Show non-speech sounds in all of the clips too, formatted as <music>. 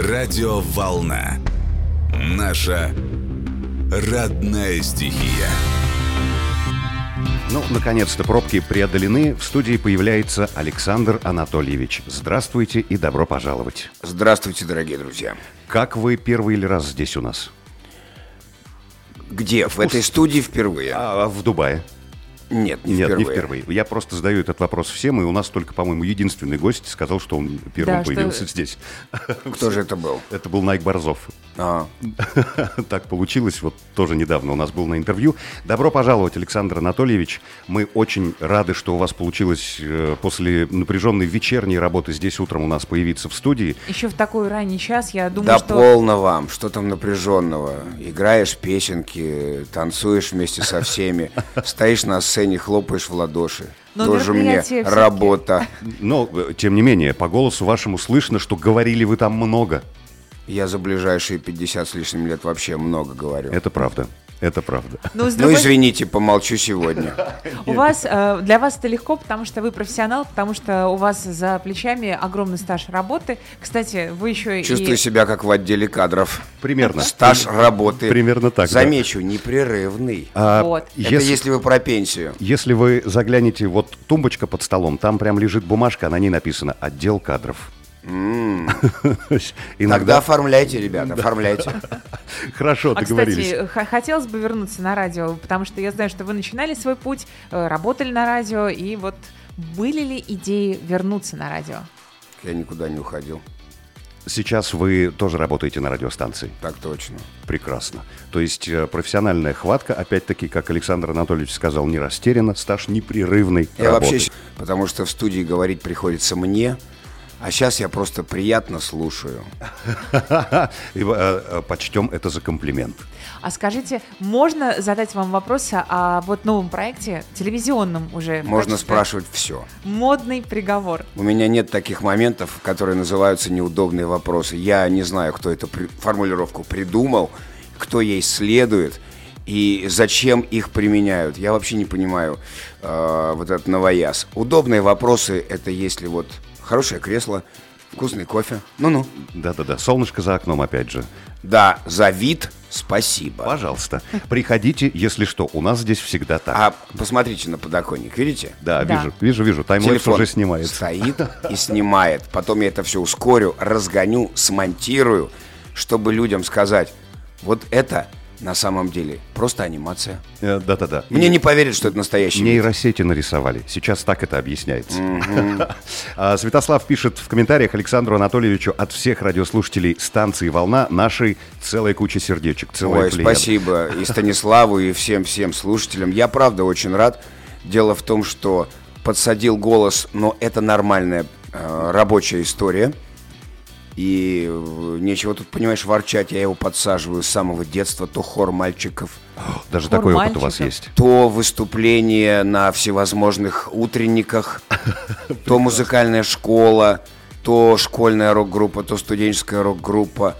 Радиоволна. Наша родная стихия. Ну, наконец-то пробки преодолены. В студии появляется Александр Анатольевич. Здравствуйте и добро пожаловать. Здравствуйте, дорогие друзья. Как вы первый или раз здесь у нас? Где? В этой студии впервые? А, в Дубае. Нет, не Нет, впервые. не впервые. Я просто задаю этот вопрос всем, и у нас только, по-моему, единственный гость сказал, что он первым Да, что- появился здесь. <laughs> Кто же это был? Это был Найк Борзов. А, <laughs> Так получилось, вот тоже недавно у нас был на интервью. Добро пожаловать, Александр Анатольевич. Мы очень рады, что у вас получилось э, после напряженной вечерней работы здесь утром у нас появиться в студии. Еще в такой ранний час, я думаю, да что... полно вам, что там напряженного. Играешь песенки, танцуешь вместе со всеми, <laughs> стоишь на сцене, хлопаешь в ладоши. Но Тоже мне работа. Но, тем не менее, по голосу вашему слышно, что говорили вы там много. Я за ближайшие 50 с лишним лет вообще много говорю. Это правда. Это правда. Ну, Ну, другой извините, помолчу сегодня. У вас, э, для вас это легко, потому что вы профессионал, потому что у вас за плечами огромный стаж работы. Кстати, вы еще Чувствую и... себя как в отделе кадров. Примерно. Стаж работы. Примерно так, да. Замечу, непрерывный. А Вот. Это если, если вы про пенсию. если вы заглянете, вот тумбочка под столом, там прям лежит бумажка, на ней написано «Отдел кадров». <laughs> Тогда Иногда... оформляйте, ребята, <laughs> оформляйте. Хорошо, А, договорились. кстати, хотелось бы вернуться на радио, потому что я знаю, что вы начинали свой путь, э, работали на радио, и вот были ли идеи вернуться на радио? Я никуда не уходил. Сейчас вы тоже работаете на радиостанции. Так точно. Прекрасно. То есть э, профессиональная хватка, опять-таки, как Александр Анатольевич сказал, не растеряна, стаж непрерывный Я работы. вообще, потому что в студии говорить приходится мне, а сейчас я просто приятно слушаю. <laughs> И, э, э, Почтем это за комплимент. А скажите, можно задать вам вопрос о вот новом проекте, телевизионном уже? Можно качестве спрашивать все. Модный приговор. У меня нет таких моментов, которые называются неудобные вопросы. Я не знаю, кто эту при- формулировку придумал, кто ей следует и зачем их применяют. Я вообще не понимаю э, вот этот новояз. Удобные вопросы – это если вот хорошее кресло, вкусный кофе. Ну-ну. Да-да-да, солнышко за окном опять же. Да, за вид спасибо. Пожалуйста, приходите, если что, у нас здесь всегда так. А посмотрите на подоконник, видите? Да, Да. вижу, вижу, вижу. Таймлэпс уже снимает. стоит <laughs> и снимает. Потом я это все ускорю, разгоню, смонтирую, чтобы людям сказать, вот это на самом деле просто анимация. Э, Да-да-да. Мне не поверят, что это настоящий вид. Нейросети нарисовали. Сейчас так это объясняется. <laughs> А, Святослав пишет в комментариях Александру Анатольевичу от всех радиослушателей станции «Волна» нашей целая куча сердечек, целая Ой, плеяда. спасибо и Станиславу, и всем-всем слушателям. Я правда очень рад. Дело в том, что подсадил голос, но это нормальная э, рабочая история. И э, нечего тут, понимаешь, ворчать. Я его подсаживаю с самого детства. То хор мальчиков, Даже Хор такой опыт у вас мальчиков. есть. то выступления на всевозможных утренниках, <laughs> то музыкальная школа, то школьная рок-группа, то студенческая рок-группа,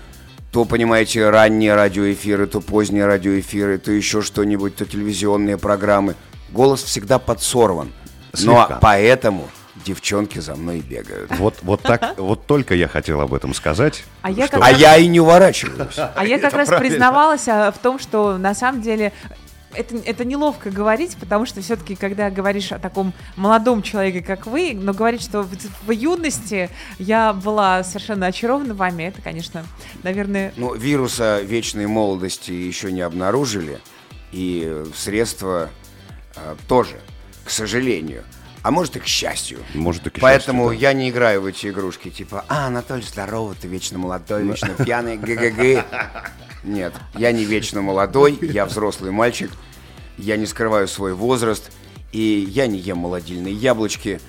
то, понимаете, ранние радиоэфиры, то поздние радиоэфиры, то еще что-нибудь, то телевизионные программы. Голос всегда подсорван. Но Слегка. поэтому девчонки за мной бегают. Вот, вот так, вот только я хотел об этом сказать. А я как А я и не уворачиваюсь. А я как раз признавалась а, в том, что на самом деле это, это неловко говорить, потому что все-таки, когда говоришь о таком молодом человеке, как вы, но говорить, что в, в юности я была совершенно очарована вами, это, конечно, наверное, Ну, вируса вечной молодости еще не обнаружили, и средства э, тоже, к сожалению. А может и к счастью. Может, и к Поэтому счастью, да. я не играю в эти игрушки, типа, а, Анатолий, здорово, ты вечно молодой, вечно пьяный, г-г-г. Нет, я не вечно молодой, я взрослый мальчик, я не скрываю свой возраст, и я не ем молодильные яблочки.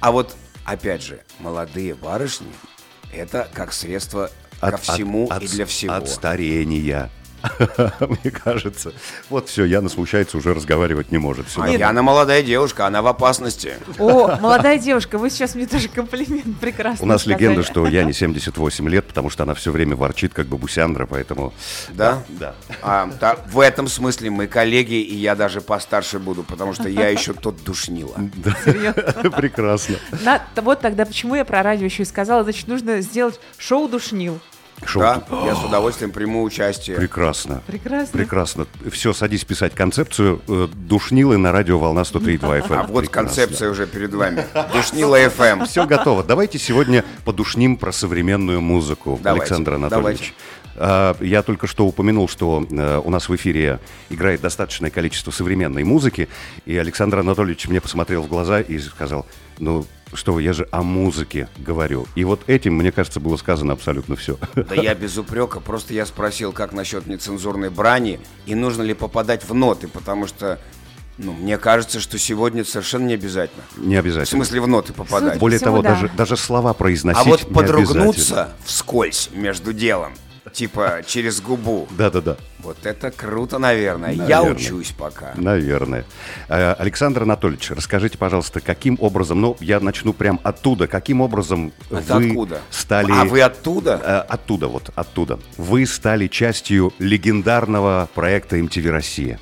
А вот, опять же, молодые барышни – это как средство ко всему от- и для всего. От старения. <laughs> Мне кажется. Вот все, Яна смущается, уже разговаривать не может. А нормально. Яна молодая девушка, она в опасности. О, молодая девушка, вы сейчас мне тоже комплимент прекрасно У нас сказали. легенда, что Яне 78 лет, потому что она все время ворчит, как бабусяндра, поэтому... Да? Да. А, да, в этом смысле мы коллеги, и я даже постарше буду, потому что я еще тот душнила. <laughs> Серьезно. Прекрасно. На- вот тогда почему я про радио еще и сказала, значит, нужно сделать шоу душнил. Шоу. Да, я с удовольствием приму участие. Прекрасно. Прекрасно. Прекрасно. Все, садись писать концепцию. Э, Душнилы на радио «Волна 103.2 FM». А вот концепция уже перед вами. Душнила Эм. FM. Все готово. Давайте сегодня подушним про современную музыку, Давайте, Александр Анатольевич. А, Я только что упомянул, что э, у нас в эфире играет достаточное количество современной музыки, и Александр Анатольевич мне посмотрел в глаза и сказал, ну что вы, я же о музыке говорю. И вот этим, мне кажется, было сказано абсолютно все. Да я без упрека, просто я спросил, как насчет нецензурной брани и нужно ли попадать в ноты, потому что, ну, мне кажется, что сегодня совершенно не обязательно. Не В обязательно. смысле в ноты попадать. Судя Более всего, того, да. даже, даже слова произносить А вот подругнуться вскользь между делом, типа через губу, Да-да-да. вот это круто, наверное. Я Наверное. учусь пока. Наверное. Э, Александр Анатольевич, расскажите, пожалуйста, каким образом, ну, я начну прям оттуда, каким образом Это вы откуда? стали... А вы оттуда? Э, Оттуда, вот, оттуда. Вы стали частью легендарного проекта MTV Россия.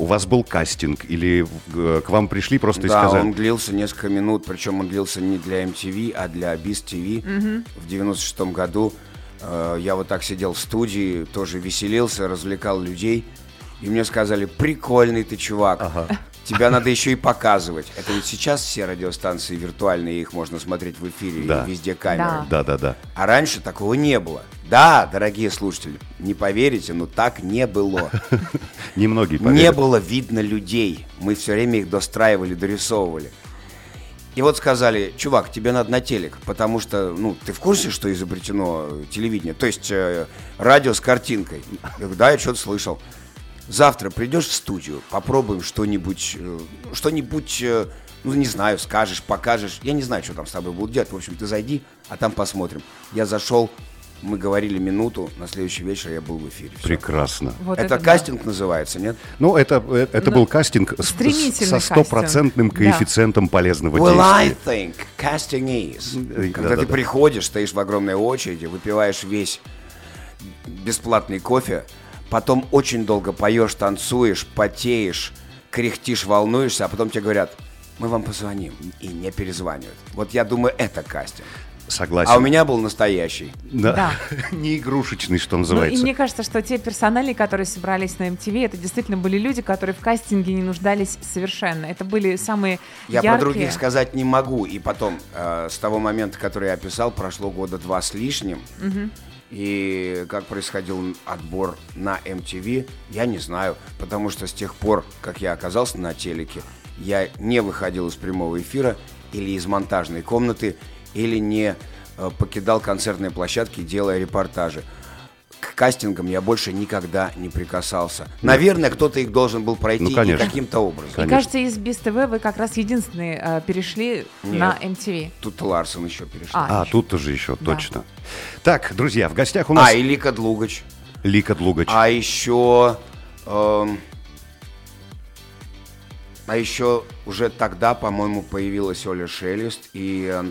У вас был кастинг или э, к вам пришли просто и Да, сказали... он длился несколько минут, причем он длился не для MTV, а для Biz TV. В 96 году я вот так сидел в студии, тоже веселился, развлекал людей. И мне сказали, прикольный ты чувак, тебя надо еще и показывать. Это ведь сейчас все радиостанции виртуальные, их можно смотреть в эфире, Да. и везде камеры. Да. Да-да-да. А раньше такого не было. Да, дорогие слушатели, не поверите, но так не было. <laughs> Немногие Не поверят. было видно людей. Мы все время их достраивали, дорисовывали. И вот сказали, чувак, тебе надо на телек, потому что, ну, ты в курсе, что изобретено телевидение? То есть э, радио с картинкой. Я говорю, да, я что-то слышал. Завтра придешь в студию, попробуем что-нибудь, э, что-нибудь, э, ну, не знаю, скажешь, покажешь. Я не знаю, что там с тобой будут делать. В общем, ты зайди, а там посмотрим. Я зашел, мы говорили минуту, на следующий вечер я был в эфире. Всё. Прекрасно. Вот это да. кастинг называется, нет? Ну, это, э, это был кастинг с- со стопроцентным кастинг. Да. коэффициентом полезного Well, I действия. think casting is. Когда да-да-да. ты приходишь, стоишь в огромной очереди, выпиваешь весь бесплатный кофе, потом очень долго поешь, танцуешь, потеешь, кряхтишь, волнуешься, а потом тебе говорят, мы вам позвоним, и не перезванивают. Вот я думаю, это кастинг. Согласен. А у меня был настоящий. Да. Да. <laughs> Не игрушечный, что Ну, и называется. мне кажется, что те персонали, которые собрались на MTV, это действительно были люди, которые в кастинге не нуждались совершенно. Это были самые Я яркие... про других сказать не могу. И потом, э, с того момента, который я описал, прошло года два с лишним. И как происходил отбор на MTV, я не знаю. Потому что с тех пор, как я оказался на телеке, я не выходил из прямого эфира или из монтажной комнаты, или не э, покидал концертные площадки, делая репортажи. К кастингам я больше никогда не прикасался. Наверное, кто-то их должен был пройти Ну, конечно. каким-то образом. Конечно. кажется, из Без ТВ вы как раз единственные э, перешли Нет. на MTV. Тут Ларсон еще перешел. А, А, еще. тут тоже еще, Да. точно. Так, друзья, в гостях у нас А, и Лика Длугач. Лика Длугач. А еще... эм, а еще уже тогда, по-моему, появилась Оля Шелест и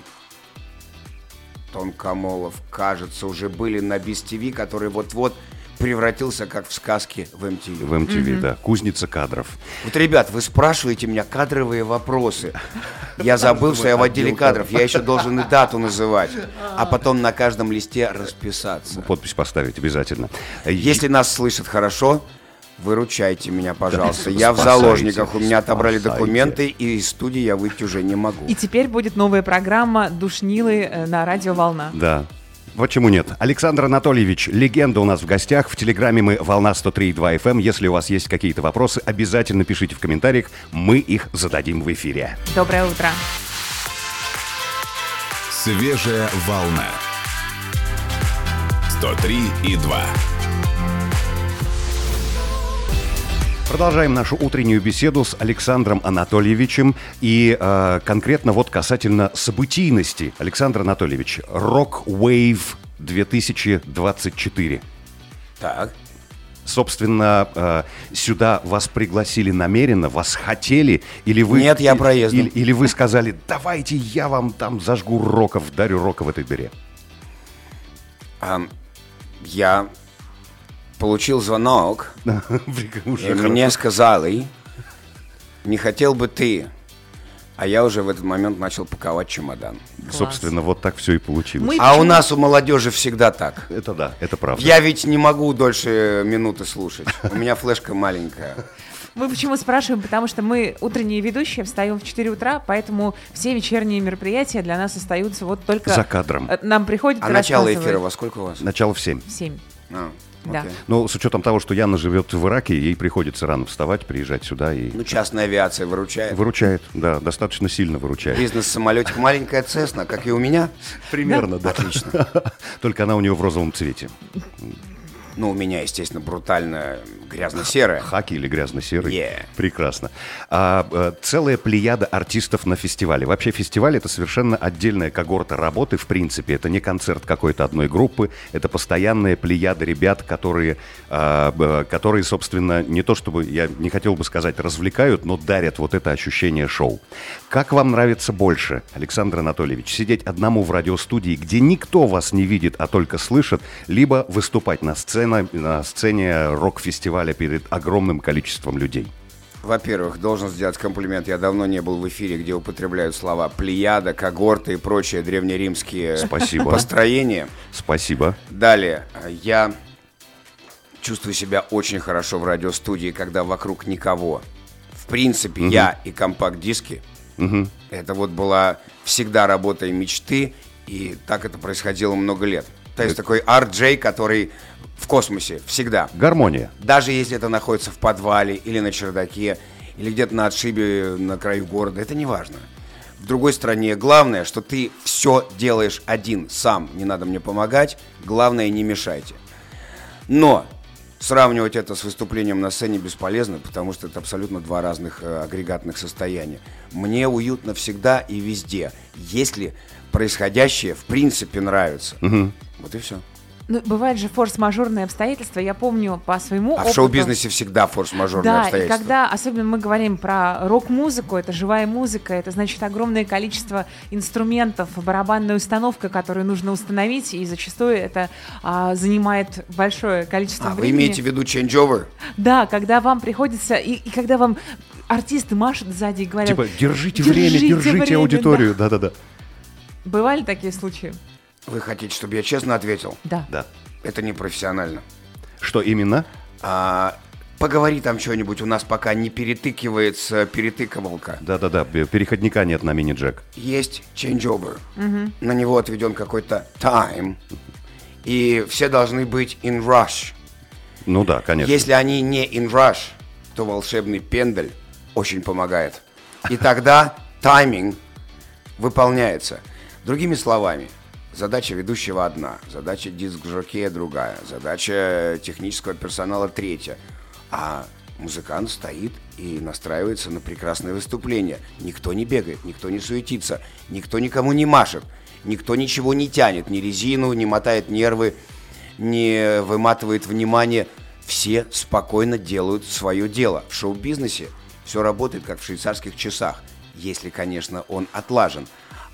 Антон Камолов, кажется, уже были на Без ТВ, который вот-вот превратился, как в сказке, в MTV. В MTV, да. Кузница кадров. Вот, ребят, вы спрашиваете меня кадровые вопросы. Я забыл, что я в отделе кадров. Я еще должен и дату называть. А потом на каждом листе расписаться. Подпись поставить обязательно. Если нас слышат хорошо, выручайте меня, пожалуйста. Я в заложниках, у меня отобрали документы, и из студии я выйти уже не могу. И теперь будет новая программа «Душнилы» э, на радио «Волна». Да. Почему нет? Александр Анатольевич, легенда у нас в гостях. В Телеграме мы «Волна 103.2 FM». Если у вас есть какие-то вопросы, обязательно пишите в комментариях. Мы их зададим в эфире. Доброе утро. Свежая волна. 103 Продолжаем нашу утреннюю беседу с Александром Анатольевичем. И э, конкретно вот касательно событийности. Александр Анатольевич, Rock Wave 2024. Так. Собственно, э, сюда вас пригласили намеренно, вас хотели, или вы... Нет, я проездом. Или, или вы сказали, давайте я вам там зажгу роков, дарю рока в этой дыре. Я получил звонок, <laughs> и мне сказали, не хотел бы ты А я уже в этот момент начал паковать чемодан. Собственно, вот так все и получилось. Мы- А у почему- нас у молодежи всегда так. Это да, это правда. Я ведь не могу дольше минуты слушать. У меня флешка маленькая. Мы почему спрашиваем? Потому что мы утренние ведущие, встаем в 4 утра, поэтому все вечерние мероприятия для нас остаются вот только... За кадром. Э, Нам приходит А начало эфира во сколько у вас? Начало в 7. В 7. А, Да. окей. Ну, с учетом того, что Яна живет в Ираке, ей приходится рано вставать, приезжать сюда и Ну, частная авиация выручает. выручает. Да, достаточно сильно выручает. Бизнес-самолетик маленькая Цесна, как и у меня. Примерно, да. Отлично. <laughs> Только она у нее в розовом цвете. Ну, у меня, естественно, брутально грязно-серая. Хаки или грязно-серый. Yeah. Прекрасно. А, э, целая плеяда артистов на фестивале. Вообще фестиваль это совершенно отдельная когорта работы, в принципе. Это не концерт какой-то одной группы, это постоянная плеяда ребят, которые, а, которые, собственно, не то чтобы, я не хотел бы сказать, развлекают, но дарят вот это ощущение шоу. Как вам нравится больше, Александр Анатольевич, сидеть одному в радиостудии, где никто вас не видит, а только слышит, либо выступать на сцене, на сцене рок-фестиваля перед огромным количеством людей? Во-первых, должен сделать комплимент. Я давно не был в эфире, где употребляют слова плеяда, когорты и прочие древнеримские Спасибо. построения. Спасибо. Далее, я чувствую себя очень хорошо в радиостудии, когда вокруг никого. В принципе, я и компакт-диски. Это вот была всегда работа и мечты, и так это происходило много лет. То есть такой RJ, который в космосе всегда. Гармония. Даже если это находится в подвале или на чердаке, или где-то на отшибе на краю города, это не важно. В другой стране главное, что ты все делаешь один, сам, не надо мне помогать, главное не мешайте. Но сравнивать это с выступлением на сцене бесполезно, потому что это абсолютно два разных э, агрегатных состояния. Мне уютно всегда и везде, если происходящее в принципе нравится. Вот и все. Ну, бывают же форс-мажорные обстоятельства. Я помню по своему А в опыту- шоу-бизнесе всегда форс-мажорные Да, и обстоятельства. когда, особенно мы говорим про рок-музыку, это живая музыка, это значит огромное количество инструментов, барабанная установка, которую нужно установить, и зачастую это а, занимает большое количество А, вы времени. имеете в виду changeover? Да, когда вам приходится, и, и когда вам артисты машут сзади и говорят... Типа, держите, время, держите время, аудиторию. Да-да-да. да. Бывали такие случаи? Вы хотите, чтобы я честно ответил? Да. Да. Это непрофессионально. Что именно? А, поговори там что-нибудь, у нас пока не перетыкивается перетыковалка. Да-да-да, бе- переходника нет на мини-джек. Есть changeover. На него отведен какой-то time. И все должны быть in rush. Ну да, конечно. Если они не in rush, то волшебный пендель очень помогает. И тогда <laughs> тайминг выполняется. Другими словами, задача ведущего одна, задача диск-жокея другая, задача технического персонала третья. А музыкант стоит и настраивается на прекрасное выступление. Никто не бегает, никто не суетится, никто никому не машет, никто ничего не тянет, ни резину, не мотает нервы, не выматывает внимание. Все спокойно делают свое дело. В шоу-бизнесе все работает как в швейцарских часах, если, конечно, он отлажен.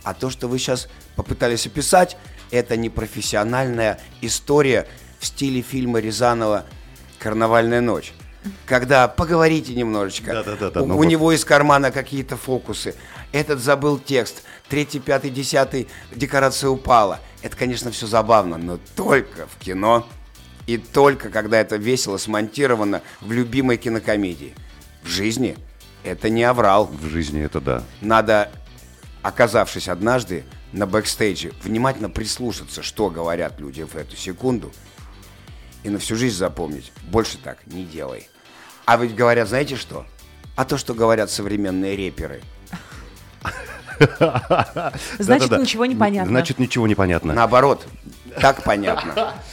А то, что вы сейчас попытались описать, это непрофессиональная история в стиле фильма Рязанова «Карнавальная ночь». Когда поговорите немножечко, Да-да-да-да, у, ну у вот. него из кармана какие-то фокусы, этот забыл текст, третий, пятый, десятый, декорация упала. Это, конечно, все забавно, но только в кино и только когда это весело смонтировано в любимой кинокомедии. В жизни это не аврал. В жизни это да. Надо, оказавшись однажды на бэкстейдже, внимательно прислушаться, что говорят люди в эту секунду, и на всю жизнь запомнить. Больше так не делай. А ведь говорят, знаете что? А то, что говорят современные реперы. <laughs> Значит, ничего не понятно. Значит, ничего не понятно. Наоборот, так понятно. <laughs>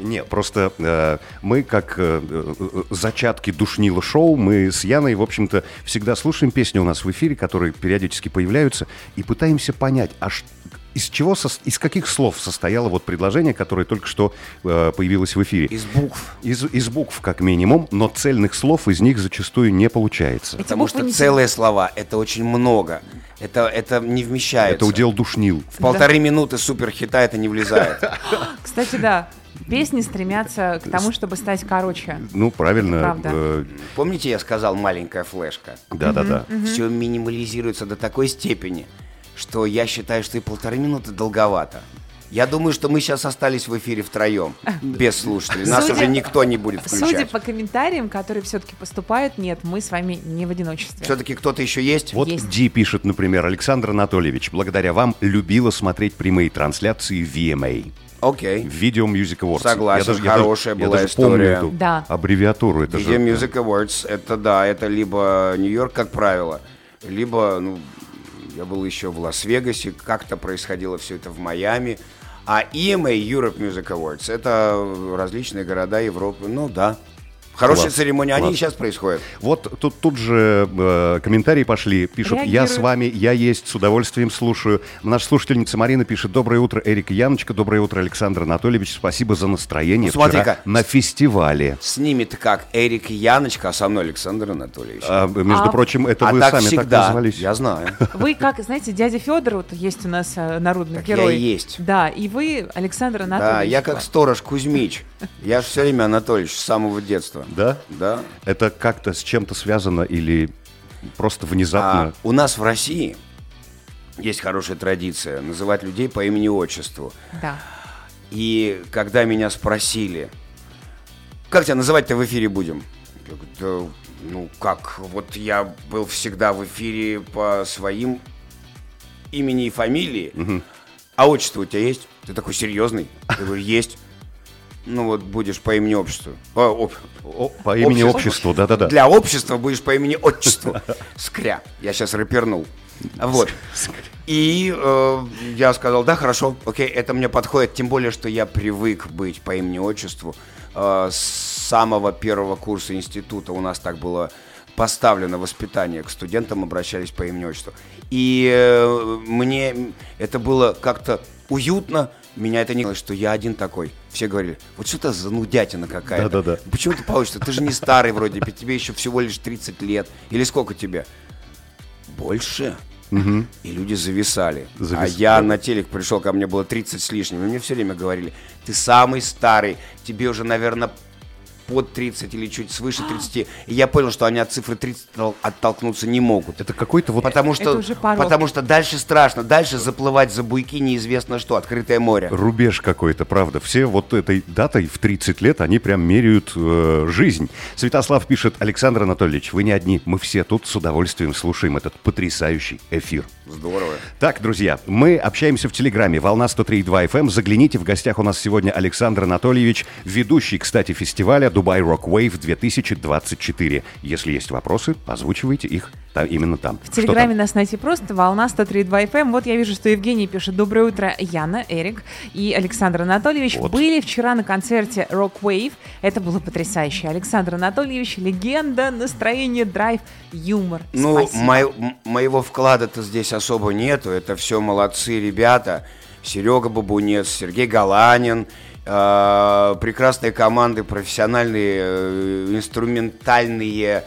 Не, просто э, мы, как э, э, зачатки душнила шоу, мы с Яной, в общем-то, всегда слушаем песни у нас в эфире, которые периодически появляются, и пытаемся понять, а ш- из чего, из каких слов состояло вот предложение, которое только что э, появилось в эфире. Из букв. Из, из букв, как минимум, но цельных слов из них зачастую не получается. Эти Потому что не целые слова – это очень много. Это, это не вмещается. Это удел душнил. В полторы минуты суперхита это не влезает. Кстати, да. Песни стремятся к тому, чтобы стать короче. Ну, правильно. правда. э, Помните, я сказал маленькая флешка? Да-да-да. Все минимализируется до такой степени, что я считаю, что и полторы минуты долговато. Я думаю, что мы сейчас остались в эфире втроем, <laughs> без слушателей. Нас Судя- уже никто не будет Судя включать. по комментариям, которые все-таки поступают, нет, мы с вами не в одиночестве. Все-таки кто-то еще есть? Вот Есть. Ди пишет, например, Александр Анатольевич, благодаря вам любила смотреть прямые трансляции VMA. Окей. Video Music Awards. Согласен, хорошая я была даже история. помню эту Да. аббревиатуру. Это же, Video Music Awards, это да, это либо Нью-Йорк, как правило, либо, ну, я был еще в Лас-Вегасе, как-то происходило все это в Майами. А EMA, Europe Music Awards, это различные города Европы, ну да. Хорошие Класс, церемонии, они класс. и сейчас происходят. Вот тут, тут же э, комментарии пошли. Пишут, я Реагируют. с вами, я есть, с удовольствием слушаю. Наша слушательница Марина пишет, доброе утро, Эрик Яночка, доброе утро, Александр Анатольевич, спасибо за настроение Ну, вчера на фестивале. С ними-то как Эрик Яночка, а со мной Александр Анатольевич. А, между А- прочим, это А вы так сами так всегда, назвались. я знаю. Вы как, знаете, дядя Федор, вот есть у нас э, народный Так я герой. и есть. Да, и вы, Александр Анатольевич. Да, я как сторож Кузьмич. Я же все время Анатольевич с самого детства. Да? Да. Это как-то с чем-то связано или просто внезапно? А у нас в России есть хорошая традиция называть людей по имени-отчеству. Да. И когда меня спросили, как тебя называть-то в эфире будем? Я говорю, «Да, ну как, вот я был всегда в эфире по своим имени и фамилии, а отчество у тебя есть? Ты такой серьезный? Я говорю, есть. Ну вот будешь по имени отчеству. А, об- О, по имени обществу, да-да-да. Для общества будешь по имени отчеству. <laughs> Скря. Я сейчас рэпернул. Вот. И э, я сказал, да, хорошо, окей, это мне подходит, тем более, что я привык быть по имени отчеству. Э, с самого первого курса института у нас так было поставлено воспитание, к студентам обращались по имени отчеству. И э, мне это было как-то уютно, меня это не что я один такой. Все говорили, вот что это за нудятина какая-то. Да-да-да. Почему ты получится? Ты же не старый вроде, тебе еще всего лишь 30 лет. Или сколько тебе? Больше. И люди зависали. А Завис- я да. на телек пришел, ко мне было 30 с лишним. И мне все время говорили, ты самый старый, тебе уже, наверное, под 30 или чуть свыше 30. И я понял, что они от цифры 30 оттол- оттолкнуться не могут. Это какой-то вот... Потому что, потому что дальше страшно. Дальше заплывать за буйки неизвестно что. Открытое море. Рубеж какой-то, правда. Все вот этой датой в 30 лет, они прям меряют э, жизнь. Святослав пишет, Александр Анатольевич, вы не одни, мы все тут с удовольствием слушаем этот потрясающий эфир. Здорово. Так, друзья, мы общаемся в Телеграме «Волна 103.2 FM». Загляните, в гостях у нас сегодня Александр Анатольевич, ведущий, кстати, фестиваля «Дубай Рок Wave 2024». Если есть вопросы, озвучивайте их там, именно там. В Телеграме нас найти просто волна 103.2 FM. Вот я вижу, что Евгений пишет «Доброе утро, Яна, Эрик и Александр Анатольевич Вот. были вчера на концерте Rock Wave. Это было потрясающе. Александр Анатольевич, легенда, настроение, драйв, юмор. Ну, Спасибо. мой- м- моего вклада-то здесь особо нету. Это все молодцы ребята. Серега Бабунец, Сергей Галанин, прекрасные команды, профессиональные, э, инструментальные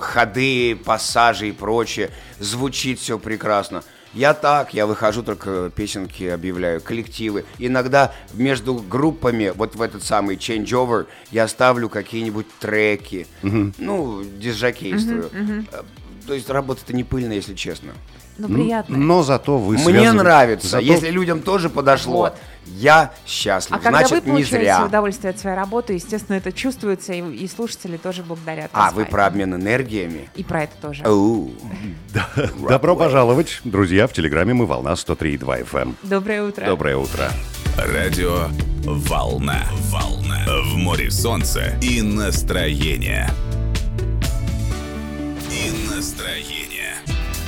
ходы, пассажи и прочее. Звучит все прекрасно. Я так, я выхожу, только песенки объявляю, коллективы. Иногда между группами, вот в этот самый changeover, я ставлю какие-нибудь треки. Ну, дизжакействую. Э, То есть работа-то не пыльная, если честно. Ну, приятно. Но зато вы Мне нравится. зато- Если людям тоже подошло, Вот. я счастлив. А когда вы Значит, не получаете зря. удовольствие от своей работы, естественно, это чувствуется, и, и слушатели тоже благодарят А, вы про обмен энергиями? И про это тоже. Добро пожаловать, друзья, в Телеграме мы «Волна 103.2 FM». Доброе утро. Доброе утро. Радио «Волна». Волна. В море солнца и настроение. И настроение.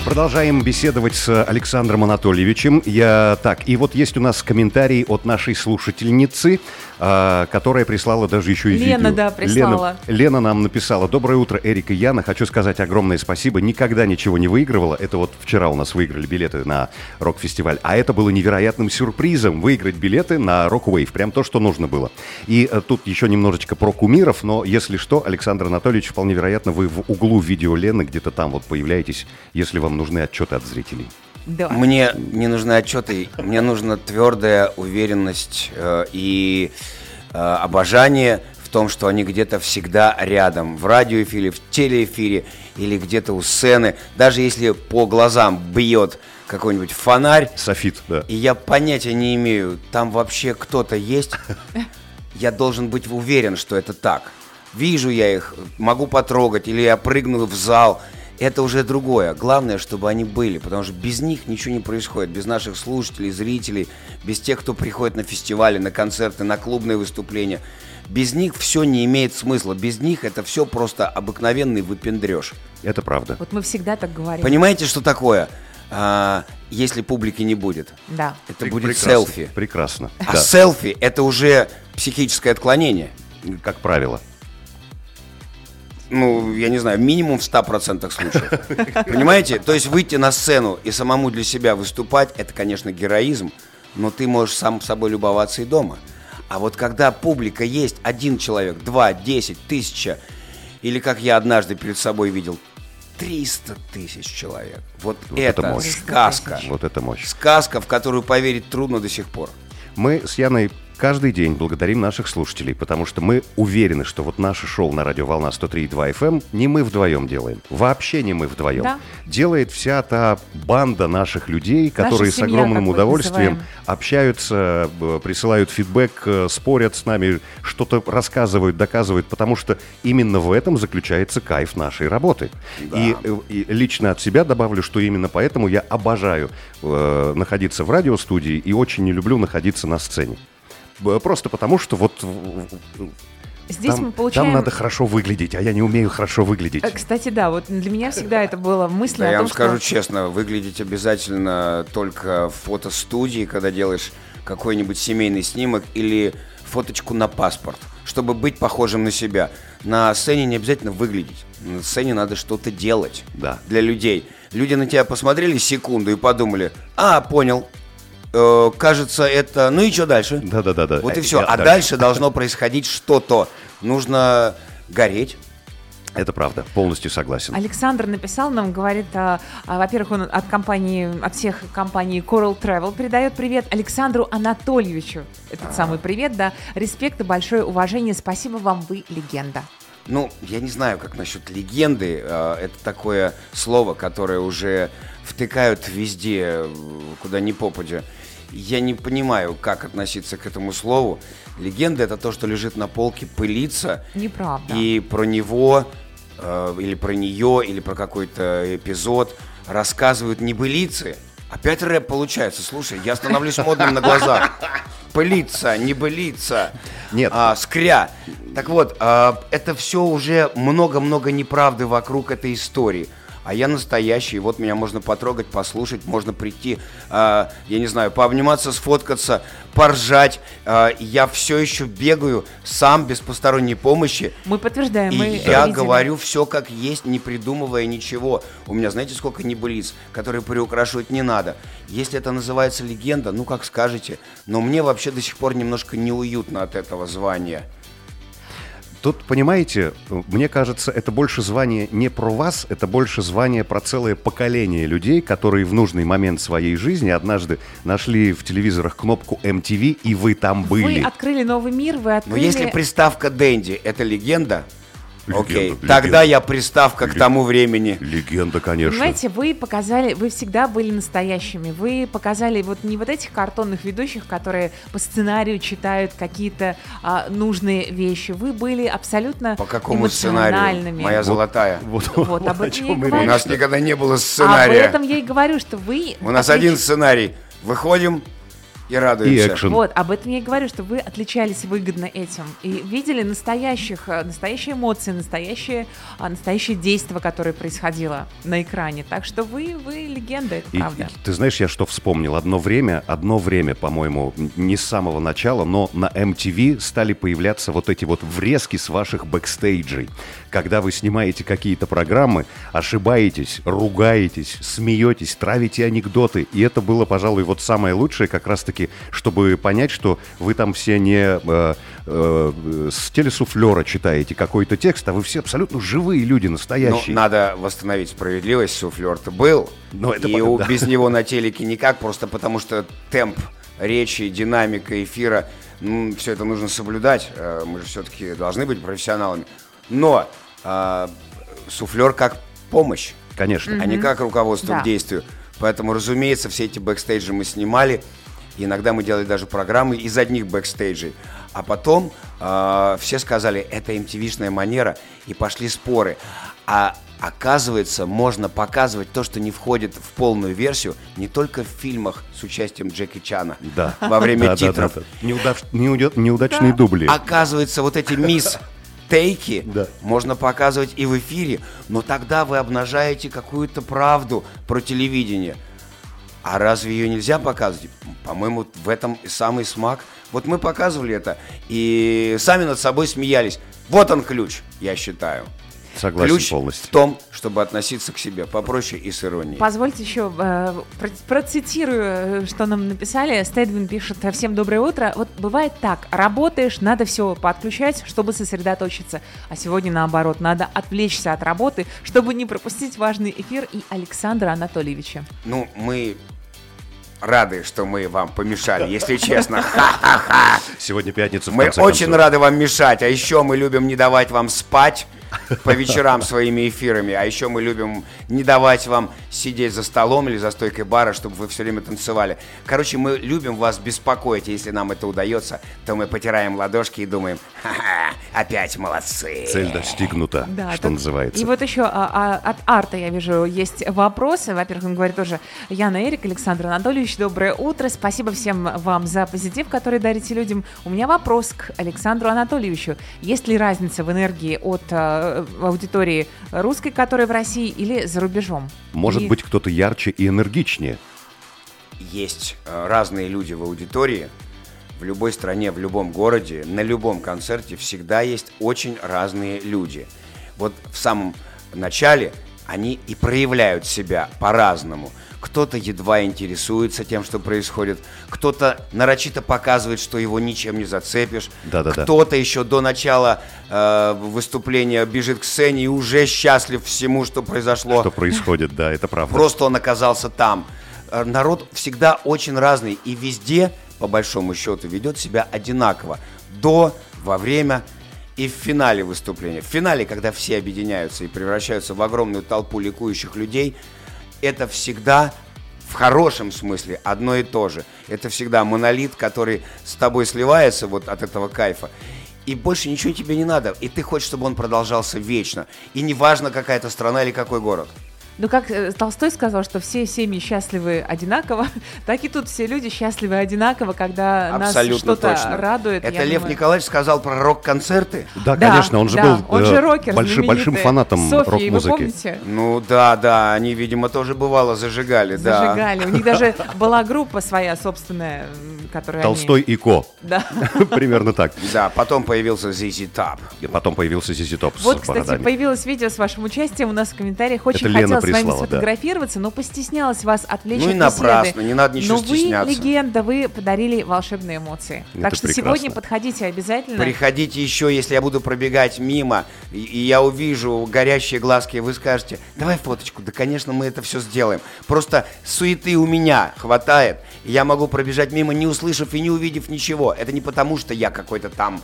Продолжаем беседовать с Александром Анатольевичем. Я так, и вот есть у нас комментарий от нашей слушательницы, а, которая прислала даже еще и Лена, видео. да, прислала. Лена, Лена нам написала. Доброе утро, Эрик и Яна. Хочу сказать огромное спасибо. Никогда ничего не выигрывала. Это вот вчера у нас выиграли билеты на рок-фестиваль. А это было невероятным сюрпризом выиграть билеты на Rock Wave. Прям то, что нужно было. И э, тут еще немножечко про кумиров, но если что, Александр Анатольевич, вполне вероятно, вы в углу видео Лены где-то там вот появляетесь, если вам нужны отчеты от зрителей. Да. Мне не нужны отчеты, мне нужна твердая уверенность э, и э, обожание в том, что они где-то всегда рядом, в радиоэфире, в телеэфире или где-то у сцены, даже если по глазам бьет какой-нибудь фонарь, Софит, да. и я понятия не имею, там вообще кто-то есть, я должен быть уверен, что это так. Вижу я их, могу потрогать, или я прыгну в зал, это уже другое. Главное, чтобы они были, потому что без них ничего не происходит. Без наших слушателей, зрителей, без тех, кто приходит на фестивали, на концерты, на клубные выступления. Без них все не имеет смысла. Без них это все просто обыкновенный выпендреж. Это правда. Вот мы всегда так говорим. Понимаете, что такое? А, если публики не будет. Да. Это Прек- будет прекрасно, селфи. Прекрасно. А Да, селфи это уже психическое отклонение. как правило. Ну, я не знаю, минимум в 100% случаев. <laughs> Понимаете? То есть выйти на сцену и самому для себя выступать, это, конечно, героизм, но ты можешь сам собой любоваться и дома. А вот когда публика есть, один человек, два, десять, тысяча, или как я однажды перед собой видел, 300 тысяч человек. Вот, Вот это, это мощь. сказка. Вот это мощь. Сказка, в которую поверить трудно до сих пор. Мы с Яной каждый день благодарим наших слушателей, потому что мы уверены, что вот наше шоу на радио «Волна» 103.2 FM эм не мы вдвоем делаем. Вообще не мы вдвоем. Да. Делает вся та банда наших людей, которые с семья, огромным удовольствием называем. общаются, б- присылают фидбэк, э, спорят с нами, что-то рассказывают, доказывают, потому что именно в этом заключается кайф нашей работы. И, э, и лично от себя добавлю, что именно поэтому я обожаю э, находиться в радиостудии и очень не люблю находиться на сцене. Просто потому, что вот Здесь там, мы получаем... там надо хорошо выглядеть, а я не умею хорошо выглядеть. Э, Кстати, да, вот для меня всегда это было мысль Да, о я вам скажу честно, выглядеть обязательно только в фотостудии, когда делаешь какой-нибудь семейный снимок или фоточку на паспорт, чтобы быть похожим на себя. На сцене не обязательно выглядеть. На сцене надо что-то делать Да. для людей. Люди на тебя посмотрели секунду и подумали, а, понял, Э, кажется, это... Ну и что дальше? Да-да-да-да. Вот и Э, все. я А дальше. дальше должно происходить что-то. Нужно гореть. Это правда, полностью согласен. Александр написал нам, говорит, а, а, во-первых, он от компании, от всех компаний Coral Travel передает привет Александру Анатольевичу. Этот самый привет, да. Респект и большое уважение. Спасибо вам, вы легенда. Ну, я не знаю, как насчет легенды. Э, Это такое слово, которое уже втыкают везде, э, куда ни попадя. Я не понимаю, как относиться к этому слову. Легенда это то, что лежит на полке, пылится, Неправда. и про него, э, или про нее, или про какой-то эпизод рассказывают небылицы. Опять рэп получается. Слушай, я становлюсь модным на глазах. Пылиться, небылица. Нет. А, скря. Так вот, а, это все уже много-много неправды вокруг этой истории. А я настоящий, вот меня можно потрогать, послушать, можно прийти, а, я не знаю, пообниматься, сфоткаться, поржать. А, я все еще бегаю сам без посторонней помощи. Мы подтверждаем, И мы я видели. говорю все как есть, не придумывая ничего. У меня, знаете, сколько небылиц, которые приукрашивать не надо. Если это называется легенда, ну как скажете. Но мне вообще до сих пор немножко неуютно от этого звания. Тут, понимаете, мне кажется, это больше звание не про вас, это больше звание про целое поколение людей, которые в нужный момент своей жизни однажды нашли в телевизорах кнопку MTV, и вы там были. Вы открыли новый мир, вы Но открыли... если приставка Дэнди это Легенда, окей, легенда. тогда я приставка к тому времени. Легенда, конечно. Понимаете, вы показали, вы всегда были настоящими. Вы показали вот не вот этих картонных ведущих, которые по сценарию читают какие-то а, нужные вещи. Вы были абсолютно По какому сценарию? Моя золотая. Вот, Вот, об о этом я и говорю. У нас никогда не было Об сценария. этом я и говорю, что вы... У нас один сценарий. Выходим и И радуемся. экшен. Вот, об этом я и говорю, что вы отличались выгодно этим и видели настоящих, э, настоящие эмоции, настоящие, а, настоящее действие, которое происходило на экране. Так что вы, вы легенда, это И- правда. и ты знаешь, я что вспомнил? Одно время, одно время, по-моему, не с самого начала, но на MTV стали появляться вот эти вот врезки с ваших бэкстейджей. Когда вы снимаете какие-то программы, ошибаетесь, ругаетесь, смеетесь, травите анекдоты. И это было, пожалуй, вот самое лучшее как раз-таки, чтобы понять, что вы там все не э, э, с телесуфлера читаете какой-то текст, а вы все абсолютно живые люди, Ну, настоящие. надо восстановить справедливость, суфлер-то был. Ну, это и понятно, у- да. без него на телеке никак, просто потому что темп речи, динамика эфира ну, все это нужно соблюдать. Э, мы же все-таки должны быть профессионалами. Но э, суфлер как помощь, Конечно. а не как руководство Да. к действию. Поэтому, разумеется, все эти бэкстейджи мы снимали. И иногда мы делали даже программы из одних бэкстейджей. А потом э, все сказали, это MTV-шная манера, и пошли споры. А оказывается, можно показывать то, что не входит в полную версию, не только в фильмах с участием Джеки Чана Да. во время Да, да, титров. да, да. Неудав- неудя- Неудачные дубли. Оказывается, вот эти мисс тейки <laughs> Да. можно показывать и в эфире, но тогда вы обнажаете какую-то правду про телевидение. А разве ее нельзя показывать? По-моему, в этом и самый смак. Вот мы показывали это и сами над собой смеялись. Вот он ключ, я считаю. Согласен ключ полностью. в том, чтобы относиться к себе попроще и с иронией. Позвольте еще э, про- процитирую, э, что нам написали. Стедвин пишет «Всем доброе утро». Вот бывает так, работаешь, надо все подключать, чтобы сосредоточиться. А сегодня наоборот, надо отвлечься от работы, чтобы не пропустить важный эфир и Александра Анатольевича. Ну, мы рады, что мы вам помешали, если честно. <laughs> Ха-ха-ха. Сегодня пятница, Мы очень концов. рады вам мешать, а еще мы любим не давать вам спать по вечерам своими эфирами, а еще мы любим не давать вам сидеть за столом или за стойкой бара, чтобы вы все время танцевали. Короче, мы любим вас беспокоить, если нам это удается, то мы потираем ладошки и думаем, ха-ха, опять молодцы. Цель достигнута, Да, что тут- называется. И вот еще а, а, от Арта я вижу есть вопросы. Во-первых, он говорит тоже Яна Эрик, Александр Анатольевич, доброе утро. Спасибо всем вам за позитив, который дарите людям. У меня вопрос к Александру Анатольевичу. Есть ли разница в энергии от а, аудитории русской, которая в России, или за рубежом? Может И- быть, кто-то ярче и энергичнее. есть э, разные люди в аудитории. В любой стране, в любом городе, на любом концерте всегда есть очень разные люди. Вот в самом начале они и проявляют себя по-разному. Кто-то едва интересуется тем, что происходит, кто-то нарочито показывает, что его ничем не зацепишь, Да-да-да. кто-то еще до начала э, выступления бежит к сцене и уже счастлив всему, что произошло. Что происходит, да, это правда. Просто он оказался там. Э, Народ всегда очень разный и везде, по большому счету, ведет себя одинаково. До, во время и в финале выступления. В финале, когда все объединяются и превращаются в огромную толпу ликующих людей, это всегда в хорошем смысле одно и то же. Это всегда монолит, который с тобой сливается вот от этого кайфа. И больше ничего тебе не надо. И ты хочешь, чтобы он продолжался вечно. И неважно, какая это страна или какой город. Ну, как э, Толстой сказал, что все семьи счастливы одинаково, <laughs> так и тут все люди счастливы одинаково, когда нас Абсолютно что-то точно. радует. Это Лев думаю. Николаевич сказал про рок-концерты. Да, Да, конечно, он же да, был он э, же рокер, большим, большим фанатом рок-музыки. Вы помните? Ну да, да, они, видимо, тоже бывало зажигали, да. Зажигали. У них даже <laughs> была группа своя собственная, которая Толстой и Ко. Да. <laughs> Примерно так. Да, потом появился ZZ Top. И потом появился Зизи Топ с Вот, кстати, бородами. появилось видео с вашим участием у нас в комментариях. Очень Это Лена хотела с вами прислала, да. сфотографироваться, но постеснялась вас отвлечь Ну и от напрасно, беседы. не надо ничего Но вы стесняться. легенда, вы подарили волшебные эмоции. Это так что прекрасно. сегодня подходите обязательно. Приходите еще, если я буду пробегать мимо, и, и я увижу горящие глазки, и вы скажете, давай фоточку. Да, конечно, мы это все сделаем. Просто суеты у меня хватает, и я могу пробежать мимо, не услышав и не увидев ничего. Это не потому, что я какой-то там...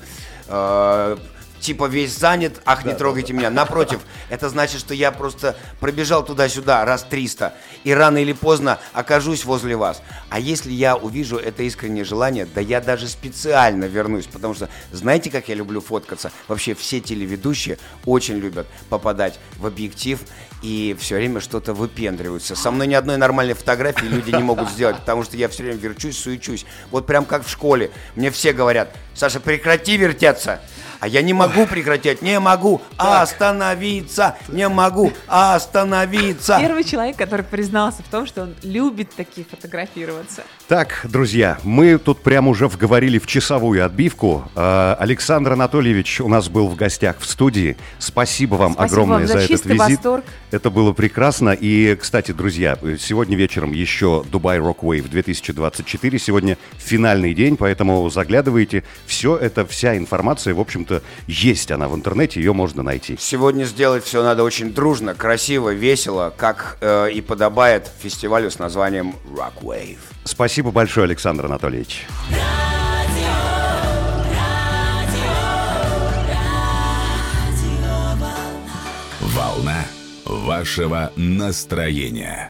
э, Типа весь занят, ах, не трогайте меня. Напротив, это значит, что я просто пробежал туда-сюда раз 300, и рано или поздно окажусь возле вас. А если я увижу это искреннее желание, да я даже специально вернусь, потому что знаете, как я люблю фоткаться? Вообще все телеведущие очень любят попадать в объектив и все время что-то выпендриваются. Со мной ни одной нормальной фотографии люди не могут сделать, потому что я все время верчусь, суечусь. Вот прям как в школе. Мне все говорят, Саша, прекрати вертеться. А я не могу прекратить, не могу остановиться, не могу остановиться. Первый человек, который признался в том, что он любит такие фотографироваться. Так, друзья, мы тут прямо уже вговорили в часовую отбивку. Э, Александр Анатольевич у нас был в гостях в студии. Спасибо вам Спасибо огромное вам за за этот визит. восторг. Это было прекрасно. И, кстати, друзья, сегодня вечером еще Дубай Rock Wave 2024. Сегодня финальный день, поэтому заглядывайте. Все это, вся информация, в общем-то, есть она в интернете, ее можно найти. Сегодня сделать все надо очень дружно, красиво, весело, как э, и подобает фестивалю с названием Rock Wave. Спасибо большое, Александр Анатольевич. Волна вашего настроения.